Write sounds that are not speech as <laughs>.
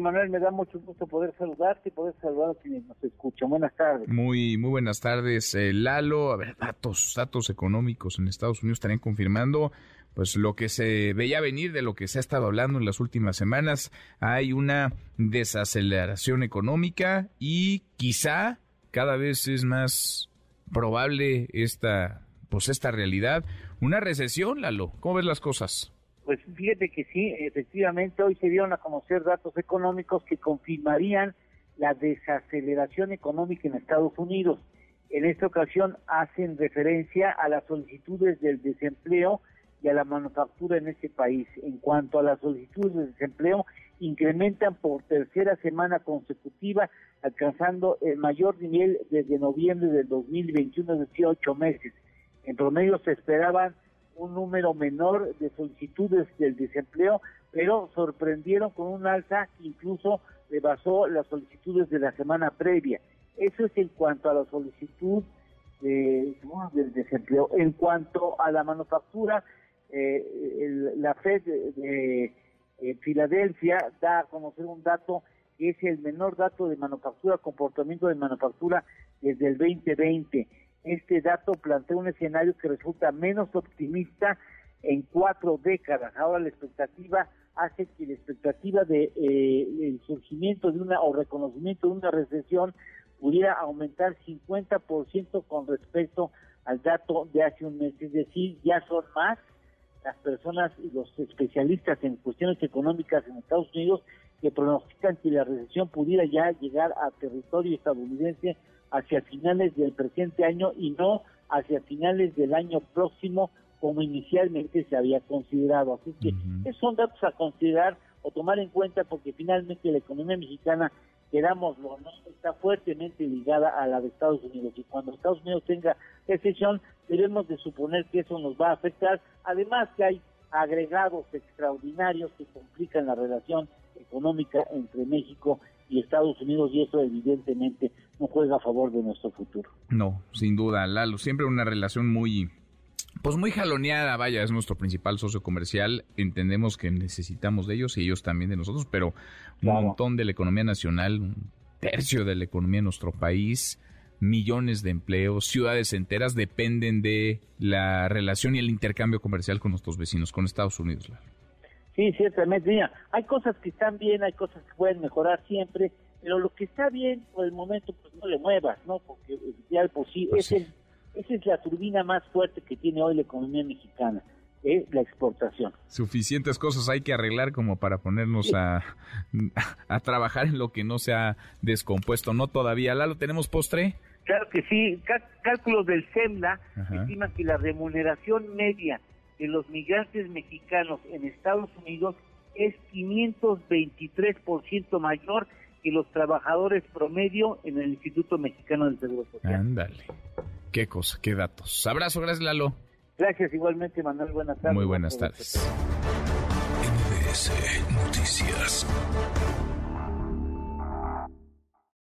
Manuel, me da mucho gusto poder saludarte y poder saludar a quienes nos escuchan. Buenas tardes. Muy, muy buenas tardes, eh, Lalo. A ver, datos, datos económicos en Estados Unidos estarían confirmando pues lo que se veía venir de lo que se ha estado hablando en las últimas semanas. Hay una desaceleración económica y quizá cada vez es más probable esta, pues esta realidad. Una recesión, Lalo. ¿Cómo ves las cosas? Pues fíjate que sí, efectivamente hoy se dieron a conocer datos económicos que confirmarían la desaceleración económica en Estados Unidos. En esta ocasión hacen referencia a las solicitudes del desempleo y a la manufactura en ese país. En cuanto a las solicitudes de desempleo, incrementan por tercera semana consecutiva, alcanzando el mayor nivel desde noviembre del 2021, es decir, ocho meses. En promedio se esperaban un número menor de solicitudes del desempleo, pero sorprendieron con un alza que incluso rebasó las solicitudes de la semana previa. Eso es en cuanto a la solicitud de, del desempleo. En cuanto a la manufactura, eh, la Fed de, eh, Filadelfia da a conocer un dato que es el menor dato de manufactura, comportamiento de manufactura desde el 2020 este dato plantea un escenario que resulta menos optimista en cuatro décadas. Ahora la expectativa hace que la expectativa de eh, el surgimiento de una o reconocimiento de una recesión pudiera aumentar 50% con respecto al dato de hace un mes, es decir, ya son más las personas y los especialistas en cuestiones económicas en Estados Unidos que pronostican que la recesión pudiera ya llegar a territorio estadounidense hacia finales del presente año y no hacia finales del año próximo como inicialmente se había considerado. Así que son datos a considerar o tomar en cuenta porque finalmente la economía mexicana, querámoslo no, está fuertemente ligada a la de Estados Unidos y cuando Estados Unidos tenga recesión debemos de suponer que eso nos va a afectar. Además que hay agregados extraordinarios que complican la relación económica entre México y Estados Unidos y eso evidentemente no juega a favor de nuestro futuro. No, sin duda, Lalo, siempre una relación muy pues muy jaloneada, vaya, es nuestro principal socio comercial, entendemos que necesitamos de ellos y ellos también de nosotros, pero un montón de la economía nacional, un tercio de la economía de nuestro país, millones de empleos, ciudades enteras dependen de la relación y el intercambio comercial con nuestros vecinos, con Estados Unidos. Sí, ciertamente. Mira, hay cosas que están bien, hay cosas que pueden mejorar siempre, pero lo que está bien por el momento, pues no le muevas, ¿no? Porque ya por sí, pues esa es la turbina más fuerte que tiene hoy la economía mexicana, es la exportación. Suficientes cosas hay que arreglar como para ponernos a, <laughs> a trabajar en lo que no se ha descompuesto, ¿no? Todavía, ¿Lalo, tenemos postre? Claro que sí. cálculos del SEMLA estiman que la remuneración media de los migrantes mexicanos en Estados Unidos es 523% mayor que los trabajadores promedio en el Instituto Mexicano del Seguro Social. Ándale. Qué cosa, qué datos. Abrazo, gracias Lalo. Gracias igualmente, Manuel. Buenas tardes. Muy buenas tardes. NBS Noticias.